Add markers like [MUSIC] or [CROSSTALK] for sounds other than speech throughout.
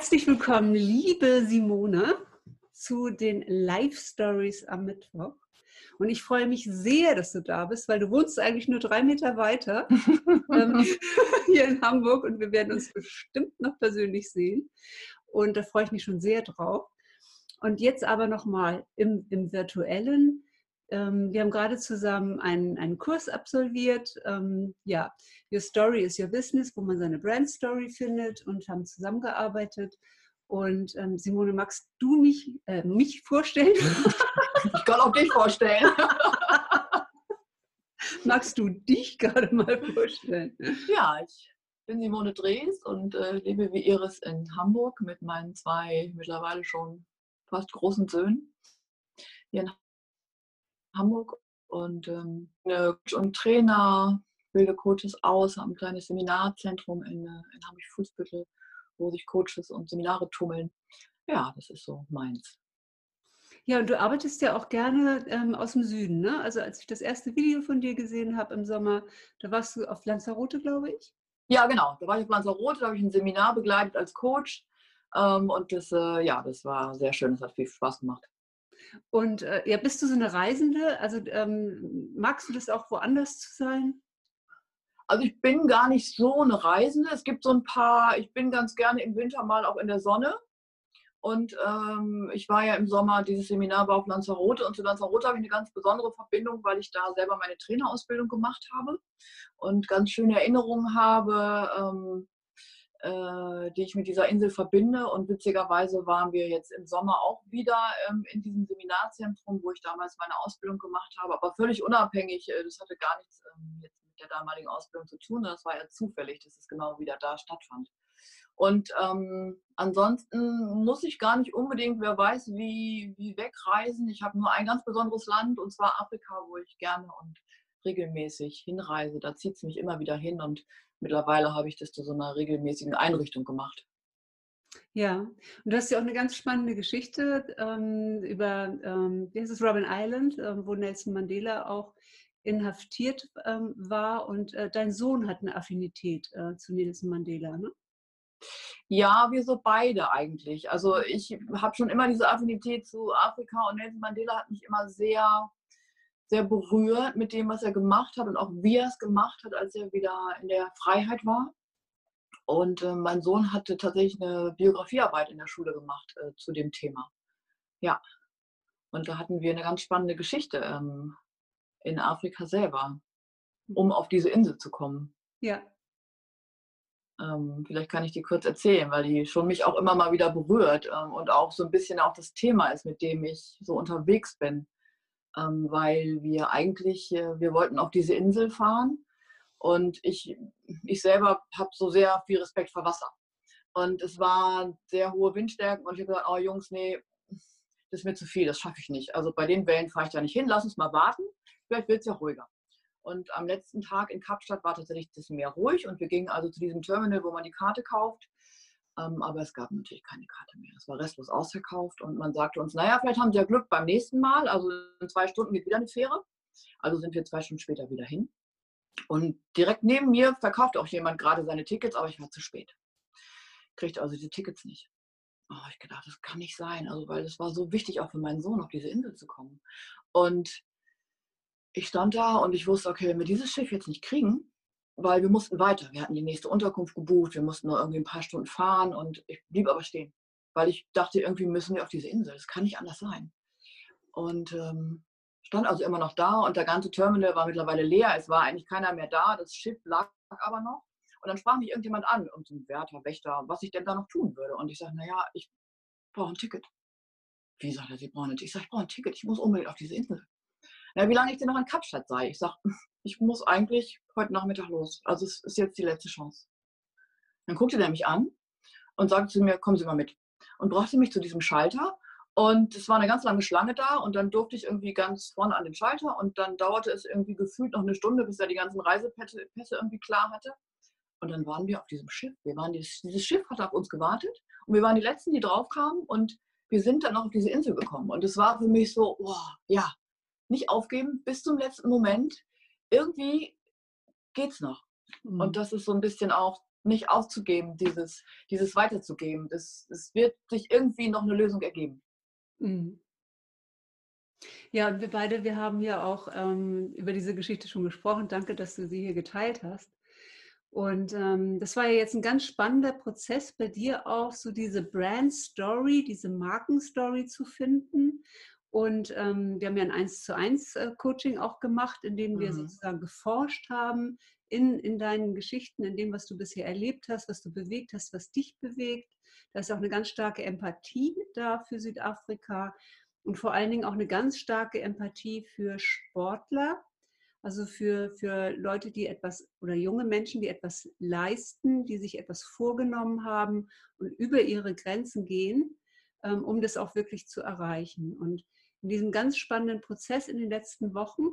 Herzlich willkommen, liebe Simone, zu den Live Stories am Mittwoch. Und ich freue mich sehr, dass du da bist, weil du wohnst eigentlich nur drei Meter weiter [LAUGHS] ähm, [LAUGHS] hier in Hamburg und wir werden uns bestimmt noch persönlich sehen. Und da freue ich mich schon sehr drauf. Und jetzt aber nochmal im, im virtuellen. Ähm, wir haben gerade zusammen einen, einen Kurs absolviert. Ähm, ja, Your Story is Your Business, wo man seine Brand Story findet und haben zusammengearbeitet. Und ähm, Simone, magst du mich, äh, mich vorstellen? [LAUGHS] Ich kann auch dich vorstellen. [LAUGHS] magst du dich gerade mal vorstellen? Ja, ich bin Simone Drees und äh, lebe wie Iris in Hamburg mit meinen zwei mittlerweile schon fast großen Söhnen hier in Hamburg und, ähm, und Trainer, bilde Coaches aus, habe ein kleines Seminarzentrum in, äh, in Hamburg-Fußbüttel, wo sich Coaches und Seminare tummeln. Ja, das ist so meins. Ja, und du arbeitest ja auch gerne ähm, aus dem Süden, ne? Also als ich das erste Video von dir gesehen habe im Sommer, da warst du auf Lanzarote, glaube ich. Ja, genau. Da war ich auf Lanzarote, da habe ich ein Seminar begleitet als Coach. Ähm, und das, äh, ja, das war sehr schön, das hat viel Spaß gemacht. Und äh, ja, bist du so eine Reisende? Also ähm, magst du das auch woanders zu sein? Also ich bin gar nicht so eine Reisende. Es gibt so ein paar, ich bin ganz gerne im Winter mal auch in der Sonne. Und ähm, ich war ja im Sommer, dieses Seminar war auf Lanzarote und zu Lanzarote habe ich eine ganz besondere Verbindung, weil ich da selber meine Trainerausbildung gemacht habe und ganz schöne Erinnerungen habe, ähm, äh, die ich mit dieser Insel verbinde. Und witzigerweise waren wir jetzt im Sommer auch wieder ähm, in diesem Seminarzentrum, wo ich damals meine Ausbildung gemacht habe, aber völlig unabhängig. Äh, das hatte gar nichts ähm, jetzt mit der damaligen Ausbildung zu tun. Das war ja zufällig, dass es genau wieder da stattfand. Und ähm, ansonsten muss ich gar nicht unbedingt, wer weiß, wie, wie wegreisen. Ich habe nur ein ganz besonderes Land, und zwar Afrika, wo ich gerne und regelmäßig hinreise. Da zieht es mich immer wieder hin und mittlerweile habe ich das zu so einer regelmäßigen Einrichtung gemacht. Ja, und du hast ja auch eine ganz spannende Geschichte ähm, über, ähm, wie heißt es, Robin Island, äh, wo Nelson Mandela auch inhaftiert ähm, war und äh, dein Sohn hat eine Affinität äh, zu Nelson Mandela, ne? Ja, wir so beide eigentlich. Also ich habe schon immer diese Affinität zu Afrika und Nelson Mandela hat mich immer sehr sehr berührt mit dem, was er gemacht hat und auch wie er es gemacht hat, als er wieder in der Freiheit war. Und äh, mein Sohn hatte tatsächlich eine Biografiearbeit in der Schule gemacht äh, zu dem Thema. Ja. Und da hatten wir eine ganz spannende Geschichte ähm, in Afrika selber, um auf diese Insel zu kommen. Ja. Ähm, vielleicht kann ich die kurz erzählen, weil die schon mich auch immer mal wieder berührt ähm, und auch so ein bisschen auch das Thema ist, mit dem ich so unterwegs bin ähm, weil wir eigentlich, äh, wir wollten auf diese Insel fahren und ich, ich selber habe so sehr viel Respekt vor Wasser. Und es waren sehr hohe Windstärken und ich habe gesagt, oh Jungs, nee, das ist mir zu viel, das schaffe ich nicht. Also bei den Wellen fahre ich da nicht hin, lass uns mal warten, vielleicht wird es ja ruhiger. Und am letzten Tag in Kapstadt war tatsächlich das Meer ruhig und wir gingen also zu diesem Terminal, wo man die Karte kauft. Ähm, aber es gab natürlich keine Karte mehr. Es war restlos ausverkauft und man sagte uns, naja, vielleicht haben Sie ja Glück beim nächsten Mal. Also in zwei Stunden geht wieder eine Fähre. Also sind wir zwei Stunden später wieder hin. Und direkt neben mir verkauft auch jemand gerade seine Tickets, aber ich war zu spät. Kriegte also die Tickets nicht. Oh, ich gedacht, das kann nicht sein. Also, weil es war so wichtig, auch für meinen Sohn auf diese Insel zu kommen. Und ich stand da und ich wusste, okay, wenn wir dieses Schiff jetzt nicht kriegen, weil wir mussten weiter. Wir hatten die nächste Unterkunft gebucht, wir mussten nur irgendwie ein paar Stunden fahren und ich blieb aber stehen, weil ich dachte, irgendwie müssen wir auf diese Insel. Das kann nicht anders sein. Und ähm, stand also immer noch da und der ganze Terminal war mittlerweile leer. Es war eigentlich keiner mehr da. Das Schiff lag aber noch. Und dann sprach mich irgendjemand an, irgendein Wärter, Wächter, was ich denn da noch tun würde. Und ich sage, naja, ich brauche ein Ticket. Wie sagt er, Sie brauchen ein Ticket? Ich sage, ich brauche ein Ticket. Ich muss unbedingt auf diese Insel. Na, wie lange ich denn noch in Kapstadt sei? Ich sage, ich muss eigentlich heute Nachmittag los. Also es ist jetzt die letzte Chance. Dann guckte er mich an und sagte zu mir, kommen Sie mal mit. Und brachte mich zu diesem Schalter. Und es war eine ganz lange Schlange da und dann durfte ich irgendwie ganz vorne an den Schalter und dann dauerte es irgendwie gefühlt noch eine Stunde, bis er die ganzen Reisepässe irgendwie klar hatte. Und dann waren wir auf diesem Schiff. Wir waren dieses, dieses Schiff hat auf uns gewartet und wir waren die Letzten, die draufkamen und wir sind dann noch auf diese Insel gekommen. Und es war für mich so, oh, ja, nicht aufgeben bis zum letzten Moment. Irgendwie geht's noch. Mhm. Und das ist so ein bisschen auch nicht aufzugeben, dieses, dieses weiterzugeben. Es, es wird sich irgendwie noch eine Lösung ergeben. Mhm. Ja, und wir beide, wir haben ja auch ähm, über diese Geschichte schon gesprochen. Danke, dass du sie hier geteilt hast. Und ähm, das war ja jetzt ein ganz spannender Prozess bei dir auch, so diese Brand Story, diese Markenstory zu finden. Und ähm, wir haben ja ein 1 zu 1 äh, Coaching auch gemacht, in dem wir mhm. sozusagen geforscht haben in, in deinen Geschichten, in dem, was du bisher erlebt hast, was du bewegt hast, was dich bewegt. Da ist auch eine ganz starke Empathie da für Südafrika und vor allen Dingen auch eine ganz starke Empathie für Sportler, also für, für Leute, die etwas oder junge Menschen, die etwas leisten, die sich etwas vorgenommen haben und über ihre Grenzen gehen, ähm, um das auch wirklich zu erreichen. Und in diesem ganz spannenden Prozess in den letzten Wochen,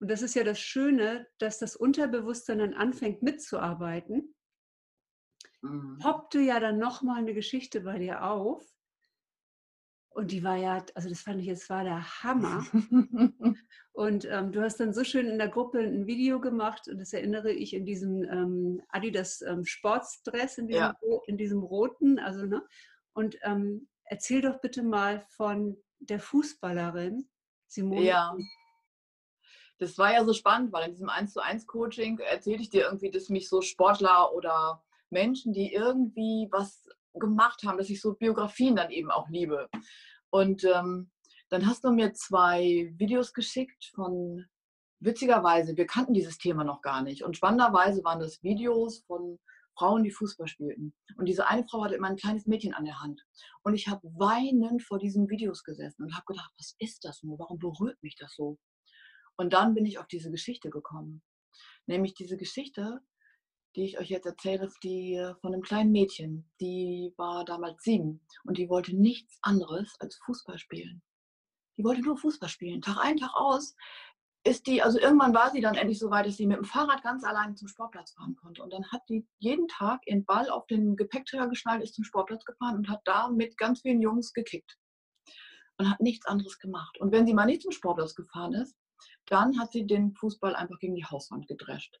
und das ist ja das Schöne, dass das Unterbewusstsein dann anfängt mitzuarbeiten, mhm. poppte ja dann nochmal eine Geschichte bei dir auf, und die war ja, also das fand ich jetzt war der Hammer. [LAUGHS] und ähm, du hast dann so schön in der Gruppe ein Video gemacht und das erinnere ich in diesem ähm, Adidas ähm, Sportsdress, in diesem, ja. in diesem roten. Also, ne? Und ähm, erzähl doch bitte mal von der Fußballerin Simone. Ja. Das war ja so spannend, weil in diesem 1 zu 1 Coaching erzählte ich dir irgendwie, dass mich so Sportler oder Menschen, die irgendwie was gemacht haben, dass ich so Biografien dann eben auch liebe. Und ähm, dann hast du mir zwei Videos geschickt von, witzigerweise, wir kannten dieses Thema noch gar nicht. Und spannenderweise waren das Videos von Frauen, die Fußball spielten. Und diese eine Frau hatte immer ein kleines Mädchen an der Hand. Und ich habe weinend vor diesen Videos gesessen und habe gedacht, was ist das nur? Warum berührt mich das so? Und dann bin ich auf diese Geschichte gekommen. Nämlich diese Geschichte die ich euch jetzt erzähle, die äh, von einem kleinen Mädchen. Die war damals sieben und die wollte nichts anderes als Fußball spielen. Die wollte nur Fußball spielen. Tag ein, Tag aus ist die, also irgendwann war sie dann endlich so weit, dass sie mit dem Fahrrad ganz allein zum Sportplatz fahren konnte. Und dann hat die jeden Tag ihren Ball auf den Gepäckträger geschnallt, ist zum Sportplatz gefahren und hat da mit ganz vielen Jungs gekickt. Und hat nichts anderes gemacht. Und wenn sie mal nicht zum Sportplatz gefahren ist, dann hat sie den Fußball einfach gegen die Hauswand gedrescht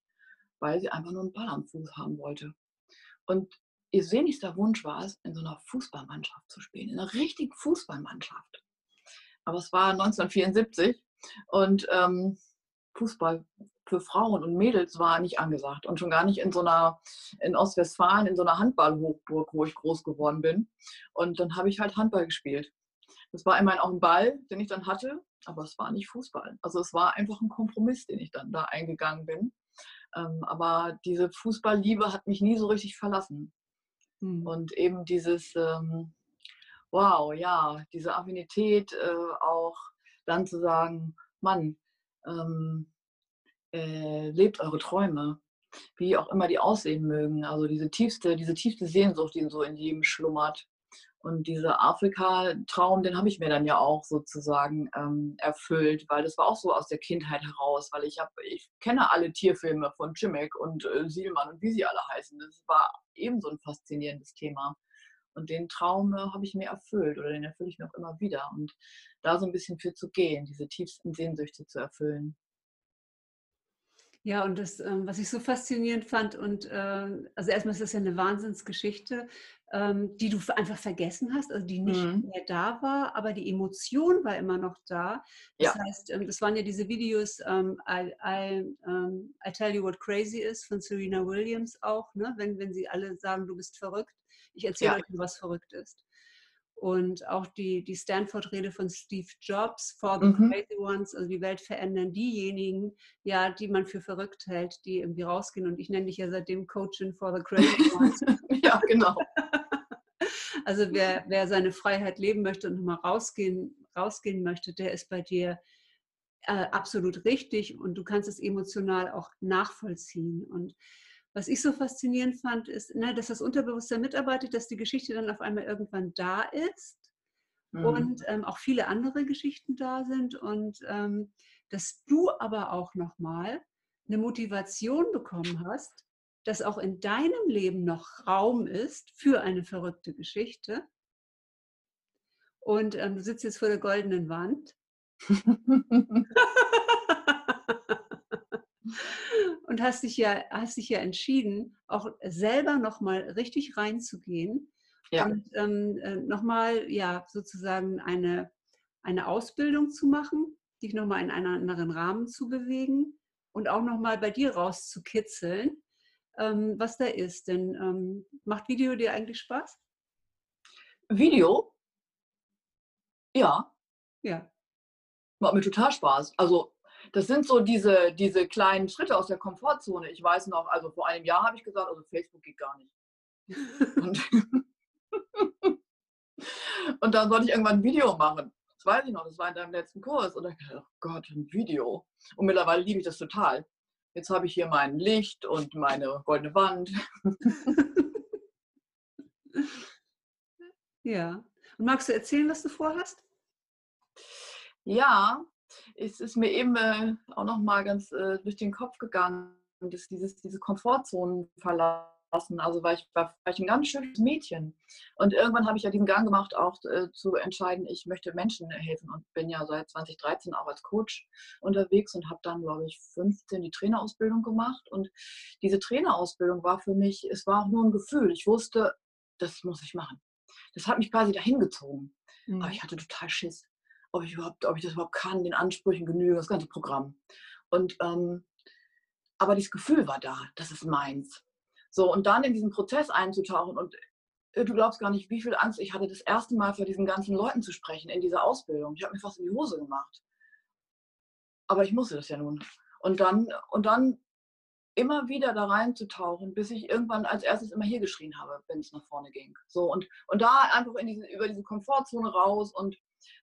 weil sie einfach nur einen Ball am Fuß haben wollte. Und ihr sehnlichster Wunsch war es, in so einer Fußballmannschaft zu spielen, in einer richtigen Fußballmannschaft. Aber es war 1974 und ähm, Fußball für Frauen und Mädels war nicht angesagt und schon gar nicht in so einer, in Ostwestfalen, in so einer Handballhochburg, wo ich groß geworden bin. Und dann habe ich halt Handball gespielt. Das war immerhin auch ein Ball, den ich dann hatte, aber es war nicht Fußball. Also es war einfach ein Kompromiss, den ich dann da eingegangen bin. Ähm, aber diese Fußballliebe hat mich nie so richtig verlassen. Mhm. Und eben dieses, ähm, wow, ja, diese Affinität äh, auch dann zu sagen, Mann, ähm, äh, lebt eure Träume, wie auch immer die aussehen mögen. Also diese tiefste, diese tiefste Sehnsucht, die so in jedem schlummert. Und dieser Afrika-Traum, den habe ich mir dann ja auch sozusagen ähm, erfüllt, weil das war auch so aus der Kindheit heraus, weil ich habe, ich kenne alle Tierfilme von Chimek und äh, Sielmann und wie sie alle heißen. Das war ebenso ein faszinierendes Thema. Und den Traum äh, habe ich mir erfüllt oder den erfülle ich mir auch immer wieder. Und da so ein bisschen für zu gehen, diese tiefsten Sehnsüchte zu erfüllen. Ja, und das, ähm, was ich so faszinierend fand, und äh, also erstmal ist das ja eine Wahnsinnsgeschichte, ähm, die du einfach vergessen hast, also die nicht mhm. mehr da war, aber die Emotion war immer noch da. Das ja. heißt, ähm, das waren ja diese Videos, ähm, I, I, I, Tell You What Crazy Is von Serena Williams auch, ne? wenn, wenn sie alle sagen, du bist verrückt. Ich erzähle ja. euch, was verrückt ist und auch die, die Stanford-Rede von Steve Jobs, For the mhm. Crazy Ones, also die Welt verändern diejenigen, ja, die man für verrückt hält, die irgendwie rausgehen. Und ich nenne dich ja seitdem Coaching for the Crazy [LAUGHS] Ones. ja, genau. [LAUGHS] Also wer, wer seine Freiheit leben möchte und nochmal rausgehen, rausgehen möchte, der ist bei dir äh, absolut richtig und du kannst es emotional auch nachvollziehen. Und was ich so faszinierend fand, ist, ne, dass das Unterbewusstsein mitarbeitet, dass die Geschichte dann auf einmal irgendwann da ist mhm. und ähm, auch viele andere Geschichten da sind und ähm, dass du aber auch nochmal eine Motivation bekommen hast, dass auch in deinem Leben noch Raum ist für eine verrückte Geschichte. Und ähm, du sitzt jetzt vor der goldenen Wand. [LAUGHS] [LAUGHS] und hast dich ja, hast dich ja entschieden, auch selber nochmal richtig reinzugehen ja. und ähm, äh, nochmal ja sozusagen eine, eine Ausbildung zu machen, dich nochmal in einen anderen Rahmen zu bewegen und auch nochmal bei dir rauszukitzeln, ähm, was da ist. Denn ähm, macht Video dir eigentlich Spaß? Video? Ja. Ja. Macht mir total Spaß. Also das sind so diese, diese kleinen Schritte aus der Komfortzone. Ich weiß noch, also vor einem Jahr habe ich gesagt, also Facebook geht gar nicht. [LAUGHS] Und, [LAUGHS] und dann sollte ich irgendwann ein Video machen. Das weiß ich noch, das war in deinem letzten Kurs. Und dann dachte ich, oh Gott, ein Video. Und mittlerweile liebe ich das total. Jetzt habe ich hier mein Licht und meine goldene Wand. [LAUGHS] ja. Und magst du erzählen, was du vorhast? Ja, es ist mir eben äh, auch noch mal ganz äh, durch den Kopf gegangen, dass dieses, diese Komfortzonen verlassen. Also war ich, war, war ich ein ganz schönes Mädchen. Und irgendwann habe ich ja diesen Gang gemacht, auch äh, zu entscheiden, ich möchte Menschen helfen und bin ja seit 2013 auch als Coach unterwegs und habe dann, glaube ich, 15 die Trainerausbildung gemacht. Und diese Trainerausbildung war für mich, es war auch nur ein Gefühl. Ich wusste, das muss ich machen. Das hat mich quasi dahin gezogen. Mhm. Aber ich hatte total Schiss ob ich überhaupt, ob ich das überhaupt kann, den Ansprüchen genüge, das ganze Programm. Und ähm, aber dieses Gefühl war da, das ist meins. So, und dann in diesen Prozess einzutauchen und äh, du glaubst gar nicht, wie viel Angst ich hatte, das erste Mal vor diesen ganzen Leuten zu sprechen in dieser Ausbildung. Ich habe mir fast in die Hose gemacht. Aber ich musste das ja nun. Und dann, und dann immer wieder da reinzutauchen, bis ich irgendwann als erstes immer hier geschrien habe, wenn es nach vorne ging. So, und, und da einfach in diese, über diese Komfortzone raus und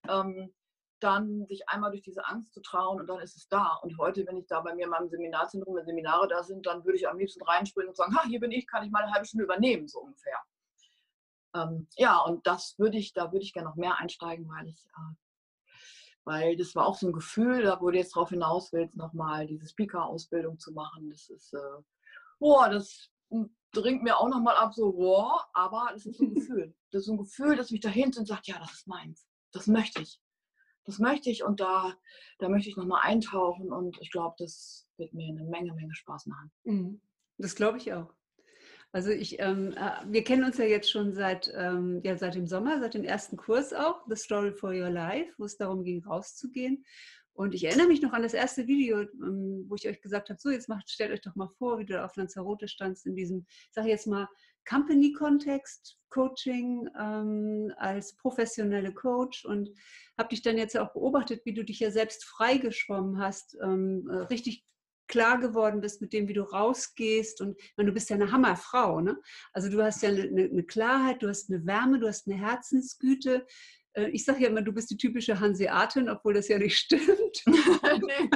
ähm, dann sich einmal durch diese Angst zu trauen und dann ist es da. Und heute, wenn ich da bei mir in meinem Seminarzentrum, wenn Seminare da sind, dann würde ich am liebsten reinspringen und sagen, ha, hier bin ich, kann ich mal eine halbe Stunde übernehmen, so ungefähr. Ähm, ja, und das würde ich, da würde ich gerne noch mehr einsteigen, weil ich, äh, weil das war auch so ein Gefühl, da du jetzt drauf hinaus willst, nochmal diese Speaker-Ausbildung zu machen. Das ist, äh, boah, das dringt mir auch nochmal ab, so, boah, aber das ist so ein Gefühl. Das ist so ein Gefühl, das mich dahinter und sagt, ja, das ist meins. Das möchte ich das möchte ich und da, da möchte ich nochmal eintauchen und ich glaube, das wird mir eine Menge, Menge Spaß machen. Mhm. Das glaube ich auch. Also ich, ähm, äh, wir kennen uns ja jetzt schon seit, ähm, ja, seit dem Sommer, seit dem ersten Kurs auch, The Story for Your Life, wo es darum ging, rauszugehen. Und ich erinnere mich noch an das erste Video, ähm, wo ich euch gesagt habe, so jetzt macht, stellt euch doch mal vor, wie du auf Lanzarote standst in diesem, ich sage jetzt mal, Company-Kontext, Coaching ähm, als professionelle Coach und habe dich dann jetzt auch beobachtet, wie du dich ja selbst freigeschwommen hast, ähm, äh, richtig klar geworden bist mit dem, wie du rausgehst und meine, du bist ja eine Hammerfrau, ne? Also du hast ja eine, eine Klarheit, du hast eine Wärme, du hast eine Herzensgüte. Äh, ich sage ja immer, du bist die typische Hanseatin, obwohl das ja nicht [LAUGHS] stimmt. [LAUGHS] nee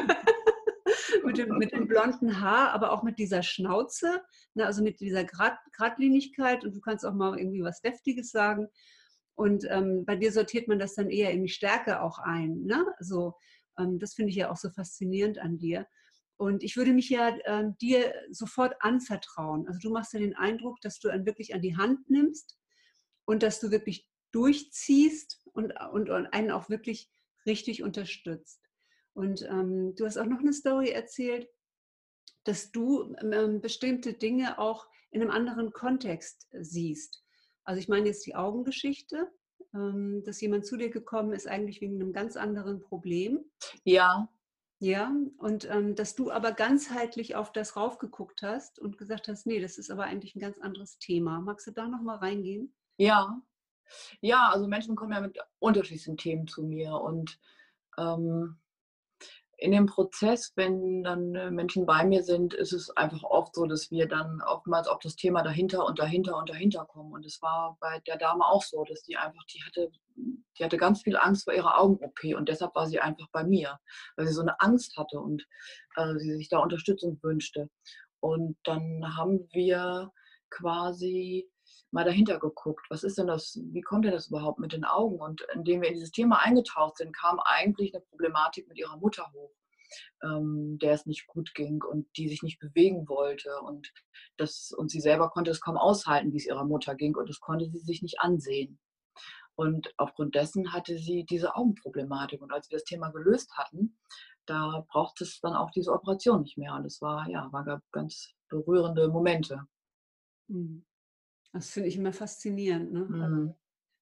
mit, dem, mit dem blonden Haar, aber auch mit dieser Schnauze, ne, also mit dieser Grad, Gradlinigkeit und du kannst auch mal irgendwie was Deftiges sagen. Und ähm, bei dir sortiert man das dann eher in die Stärke auch ein. Ne? Also, ähm, das finde ich ja auch so faszinierend an dir. Und ich würde mich ja äh, dir sofort anvertrauen. Also du machst ja den Eindruck, dass du einen wirklich an die Hand nimmst und dass du wirklich durchziehst und, und, und einen auch wirklich richtig unterstützt. Und ähm, du hast auch noch eine Story erzählt, dass du ähm, bestimmte Dinge auch in einem anderen Kontext äh, siehst. Also ich meine jetzt die Augengeschichte, ähm, dass jemand zu dir gekommen ist, eigentlich wegen einem ganz anderen Problem. Ja. Ja, und ähm, dass du aber ganzheitlich auf das raufgeguckt hast und gesagt hast, nee, das ist aber eigentlich ein ganz anderes Thema. Magst du da nochmal reingehen? Ja. Ja, also Menschen kommen ja mit unterschiedlichen Themen zu mir und ähm, in dem Prozess, wenn dann äh, Menschen bei mir sind, ist es einfach oft so, dass wir dann oftmals auf das Thema dahinter und dahinter und dahinter kommen. Und es war bei der Dame auch so, dass die einfach, die hatte, die hatte ganz viel Angst vor ihrer Augen-OP und deshalb war sie einfach bei mir, weil sie so eine Angst hatte und äh, sie sich da Unterstützung wünschte. Und dann haben wir quasi mal dahinter geguckt, was ist denn das, wie kommt denn das überhaupt mit den Augen? Und indem wir in dieses Thema eingetaucht sind, kam eigentlich eine Problematik mit ihrer Mutter hoch, ähm, der es nicht gut ging und die sich nicht bewegen wollte. Und, das, und sie selber konnte es kaum aushalten, wie es ihrer Mutter ging und das konnte sie sich nicht ansehen. Und aufgrund dessen hatte sie diese Augenproblematik. Und als wir das Thema gelöst hatten, da braucht es dann auch diese Operation nicht mehr. Und das war, ja, war ganz berührende Momente. Mhm. Das finde ich immer faszinierend, ne? Also, mhm.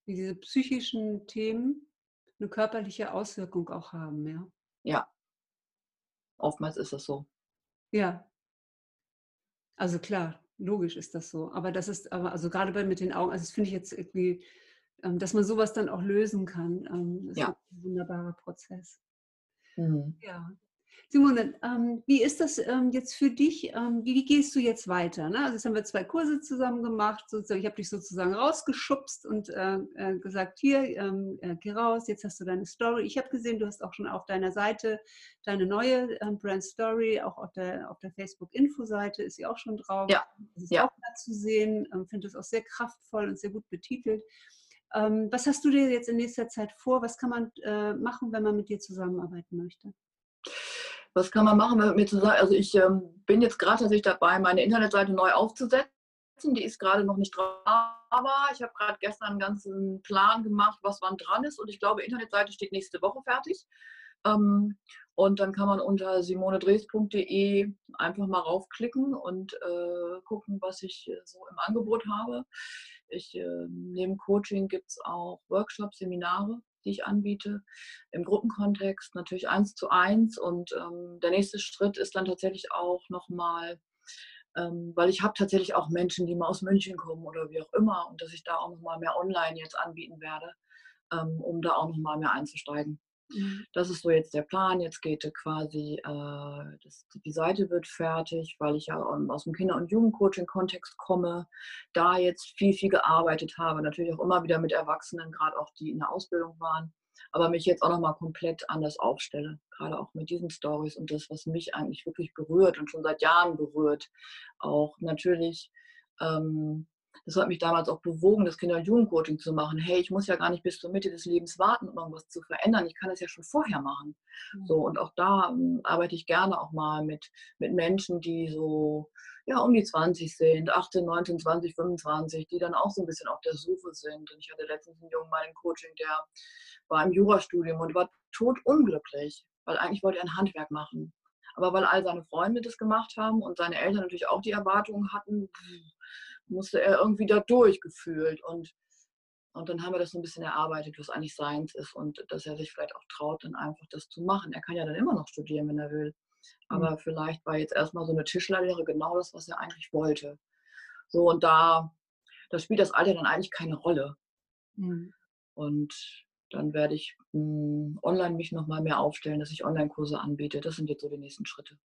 wie diese psychischen Themen eine körperliche Auswirkung auch haben, ja. Ja. Oftmals ist das so. Ja. Also klar, logisch ist das so. Aber das ist, aber also gerade bei mit den Augen, also das finde ich jetzt irgendwie, ähm, dass man sowas dann auch lösen kann, ähm, ist ja. ein wunderbarer Prozess. Mhm. Ja. Simone, ähm, wie ist das ähm, jetzt für dich? Ähm, wie, wie, gehst du jetzt weiter? Ne? Also jetzt haben wir zwei Kurse zusammen gemacht. Sozusagen, ich habe dich sozusagen rausgeschubst und äh, äh, gesagt, hier, ähm, äh, geh raus, jetzt hast du deine Story. Ich habe gesehen, du hast auch schon auf deiner Seite deine neue ähm, Brand Story, auch auf der, auf der Facebook-Info-Seite ist sie auch schon drauf. Ja. Das ist ja. auch da zu sehen. Ähm, Finde das auch sehr kraftvoll und sehr gut betitelt. was hast du dir jetzt in nächster Zeit vor? Was kann man äh, machen, wenn man mit dir zusammenarbeiten möchte? Was kann man machen mit mir zusammen? Also ich ähm, bin jetzt gerade tatsächlich dabei, meine Internetseite neu aufzusetzen. Die ist gerade noch nicht dran, aber ich habe gerade gestern einen ganzen Plan gemacht, was wann dran ist. Und ich glaube, Internetseite steht nächste Woche fertig. Ähm, und dann kann man unter simonedres.de einfach mal raufklicken und äh, gucken, was ich so im Angebot habe. Ich, äh, neben Coaching gibt es auch Workshops, Seminare die ich anbiete, im Gruppenkontext natürlich eins zu eins. Und ähm, der nächste Schritt ist dann tatsächlich auch nochmal, ähm, weil ich habe tatsächlich auch Menschen, die mal aus München kommen oder wie auch immer, und dass ich da auch nochmal mehr online jetzt anbieten werde, ähm, um da auch nochmal mehr einzusteigen. Mhm. Das ist so jetzt der Plan. Jetzt geht quasi, äh, das, die Seite wird fertig, weil ich ja aus dem Kinder- und Jugendcoaching-Kontext komme, da jetzt viel, viel gearbeitet habe. Natürlich auch immer wieder mit Erwachsenen, gerade auch die in der Ausbildung waren. Aber mich jetzt auch nochmal komplett anders aufstelle. Gerade auch mit diesen Stories und das, was mich eigentlich wirklich berührt und schon seit Jahren berührt. Auch natürlich ähm, das hat mich damals auch bewogen, das Kinder- und Jugendcoaching zu machen. Hey, ich muss ja gar nicht bis zur Mitte des Lebens warten, um irgendwas zu verändern. Ich kann das ja schon vorher machen. Mhm. So, und auch da um, arbeite ich gerne auch mal mit, mit Menschen, die so ja, um die 20 sind, 18, 19, 20, 25, die dann auch so ein bisschen auf der Suche sind. Und ich hatte letztens einen Jungen mal im Coaching, der war im Jurastudium und war totunglücklich, weil eigentlich wollte er ein Handwerk machen. Aber weil all seine Freunde das gemacht haben und seine Eltern natürlich auch die Erwartungen hatten, musste er irgendwie da durchgefühlt. Und, und dann haben wir das so ein bisschen erarbeitet, was eigentlich seins ist und dass er sich vielleicht auch traut, dann einfach das zu machen. Er kann ja dann immer noch studieren, wenn er will. Aber mhm. vielleicht war jetzt erstmal so eine Tischlerlehre genau das, was er eigentlich wollte. So, und da, da spielt das Alter dann eigentlich keine Rolle. Mhm. Und dann werde ich mh, hm, online mich nochmal mehr aufstellen, dass ich Online-Kurse anbiete. Das sind jetzt so die nächsten Schritte.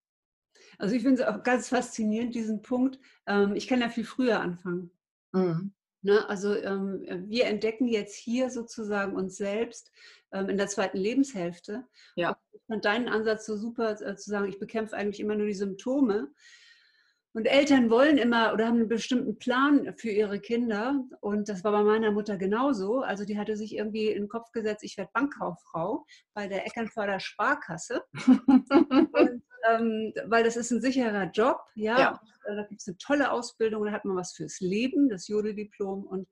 Also ich finde es auch ganz faszinierend, diesen Punkt. Ähm, ich kann ja viel früher anfangen. Mhm. Ne? Also ähm, wir entdecken jetzt hier sozusagen uns selbst ähm, in der zweiten Lebenshälfte. Ja. Und ich fand deinen Ansatz so super, äh, zu sagen, ich bekämpfe eigentlich immer nur die Symptome. Und Eltern wollen immer oder haben einen bestimmten Plan für ihre Kinder. Und das war bei meiner Mutter genauso. Also die hatte sich irgendwie in den Kopf gesetzt, ich werde Bankkauffrau bei der Eckernförder Sparkasse. [LAUGHS] und, ähm, weil das ist ein sicherer Job. Ja, ja. Und, äh, da gibt es eine tolle Ausbildung, da hat man was fürs Leben, das Jodel-Diplom. Und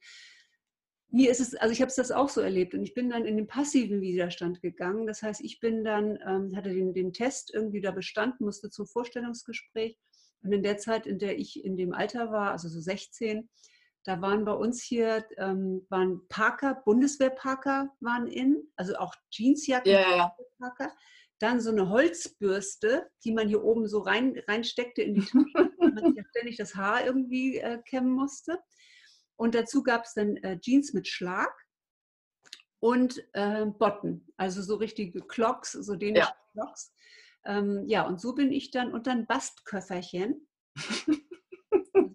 mir ist es, also ich habe es das auch so erlebt und ich bin dann in den passiven Widerstand gegangen. Das heißt, ich bin dann, ähm, hatte den, den Test irgendwie da bestanden, musste zum Vorstellungsgespräch und in der Zeit, in der ich in dem Alter war, also so 16, da waren bei uns hier, ähm, waren Parker, Bundeswehrparker waren in, also auch Jeansjacken, ja, ja. Parker. Dann so eine Holzbürste, die man hier oben so rein, reinsteckte in die Tasche, [LAUGHS] weil man ja ständig das Haar irgendwie äh, kämmen musste. Und dazu gab es dann äh, Jeans mit Schlag und äh, Botten, also so richtige Clocks, so dänische ja. Clocks. Ähm, ja, und so bin ich dann und dann Bastköfferchen. ich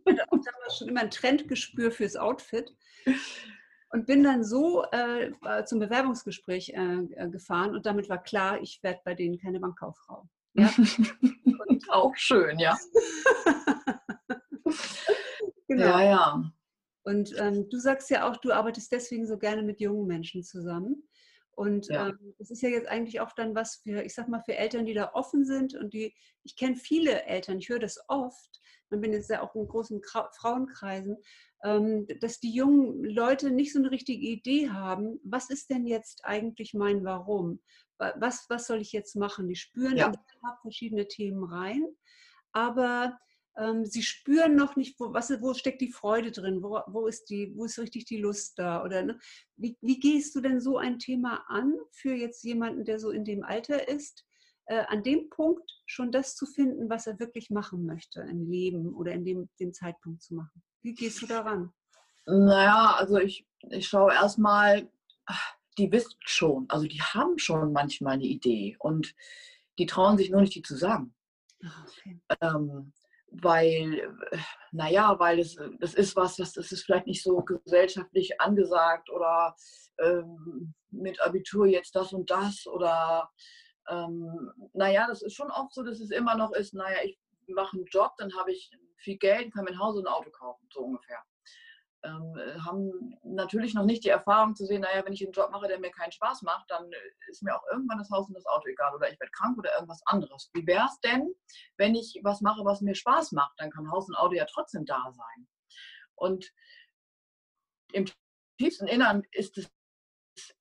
hatte auch damals schon immer ein Trendgespür fürs Outfit und bin dann so äh, zum Bewerbungsgespräch äh, äh, gefahren und damit war klar, ich werde bei denen keine Bankkauffrau. Ja? Und [LAUGHS] auch schön, ja. [LAUGHS] genau. Ja, ja. Und ähm, du sagst ja auch, du arbeitest deswegen so gerne mit jungen Menschen zusammen. Und ja. ähm, das ist ja jetzt eigentlich auch dann was für, ich sag mal, für Eltern, die da offen sind und die, ich kenne viele Eltern, ich höre das oft, man bin jetzt ja auch in großen Kra Frauenkreisen, ähm, dass die jungen Leute nicht so eine richtige Idee haben, was ist denn jetzt eigentlich mein Warum? was, was soll ich jetzt machen? Die spüren ja. in verschiedene Themen rein, aber ähm, sie spüren noch nicht, wo, was, wo steckt die Freude drin, wo, wo, ist, die, wo ist richtig die Lust da? Oder ne? wie, wie gehst du denn so ein Thema an für jetzt jemanden, der so in dem Alter ist? Äh, an dem Punkt schon das zu finden, was er wirklich machen möchte im Leben oder in dem, dem Zeitpunkt zu machen. Wie gehst du daran? Naja, also ich, ich schaue erstmal, die wissen schon, also die haben schon manchmal eine Idee und die trauen sich nur nicht, die zu sagen. Ah, okay. Ähm, weil, naja, weil das, das ist was, das, das ist vielleicht nicht so gesellschaftlich angesagt oder ähm, mit Abitur jetzt das und das oder ähm, naja, das ist schon oft so, dass es immer noch ist, naja, ich mache einen Job, dann habe ich viel Geld, kann mir ein Haus und ein Auto kaufen, so ungefähr. Ähm, haben natürlich noch nicht die Erfahrung zu sehen, naja, wenn ich einen Job mache, der mir keinen Spaß macht, dann ist mir auch irgendwann das Haus und das Auto egal oder ich werde krank oder irgendwas anderes. Wie wäre es denn, wenn ich was mache, was mir Spaß macht? Dann kann Haus und Auto ja trotzdem da sein. Und im tiefsten Innern ist, es,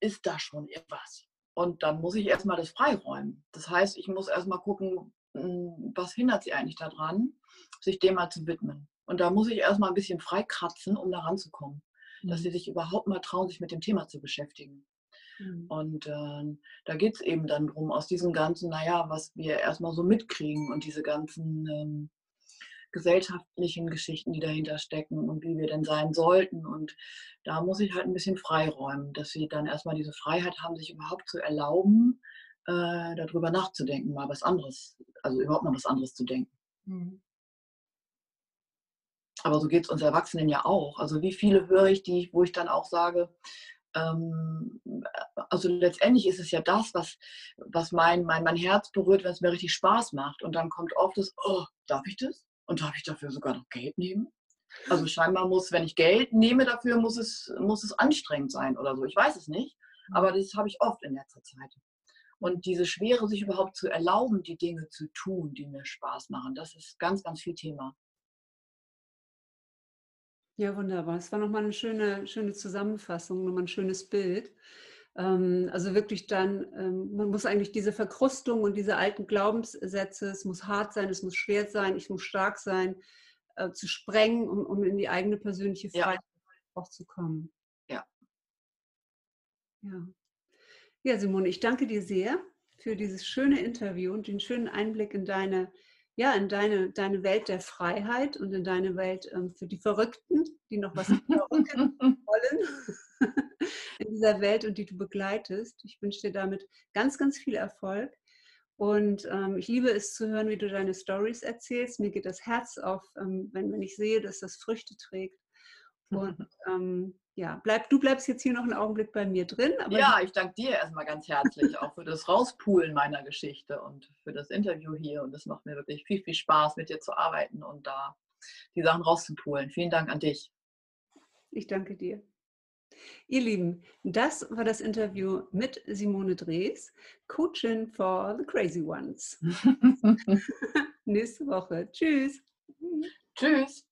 ist da schon irgendwas. Und dann muss ich erstmal das freiräumen. Das heißt, ich muss erstmal gucken, hm, was hindert sie eigentlich daran, sich dem mal zu widmen. Und da muss ich erstmal ein bisschen freikratzen, um da ranzukommen. Mhm. Dass sie sich überhaupt mal trauen, sich mit dem Thema zu beschäftigen. Mhm. Und äh, da geht es eben dann drum, aus diesem ganzen, naja, was wir erstmal so mitkriegen und diese ganzen ähm, gesellschaftlichen Geschichten, die dahinter stecken und wie wir denn sein sollten. Und da muss ich halt ein bisschen freiräumen, dass sie dann erstmal diese Freiheit haben, sich überhaupt zu erlauben, äh, darüber nachzudenken, mal was anderes, also überhaupt mal was anderes zu denken. Mhm. Aber so geht es uns Erwachsenen ja auch. Also wie viele höre ich, die, wo ich dann auch sage, ähm, also letztendlich ist es ja das, was, was mein, mein, mein Herz berührt, wenn es mir richtig Spaß macht. Und dann kommt oft das, oh, darf ich das? Und darf ich dafür sogar noch Geld nehmen? Also scheinbar muss, wenn ich Geld nehme dafür, muss es, muss es anstrengend sein oder so. Ich weiß es nicht, aber das habe ich oft in letzter Zeit. Und diese Schwere, sich überhaupt zu erlauben, die Dinge zu tun, die mir Spaß machen, das ist ganz, ganz viel Thema. Ja, wunderbar. Es war nochmal eine schöne, schöne Zusammenfassung, nochmal ein schönes Bild. Ähm, also wirklich dann, ähm, man muss eigentlich diese Verkrustung und diese alten Glaubenssätze, es muss hart sein, es muss schwer sein, ich muss stark sein, äh, zu sprengen, um, um in die eigene persönliche Freiheit ja. auch zu kommen. Ja. Ja. Ja, Simone, ich danke dir sehr für dieses schöne Interview und den schönen Einblick in deine, ja, in deine, deine Welt der Freiheit und in deine Welt ähm, für die Verrückten, die noch was verrücken [LAUGHS] wollen [LAUGHS] in dieser Welt und die du begleitest. Ich wünsche dir damit ganz, ganz viel Erfolg. Und ähm, ich liebe es zu hören, wie du deine Stories erzählst. Mir geht das Herz auf, ähm, wenn, wenn ich sehe, dass das Früchte trägt. Und [LAUGHS] ähm, ja, bleib, du bleibst jetzt hier noch einen Augenblick bei mir drin. ja, ich danke dir erstmal ganz herzlich auch für das Rauspulen meiner Geschichte und für das Interview hier. Und es macht mir wirklich viel, viel Spaß, mit dir zu arbeiten und da die Sachen rauszupulen. Vielen Dank an dich. Ich danke dir. Ihr Lieben, das war das Interview mit Simone Drees, Coaching for the Crazy Ones. [LAUGHS] [LAUGHS] Nächste Woche. Tschüss. Tschüss.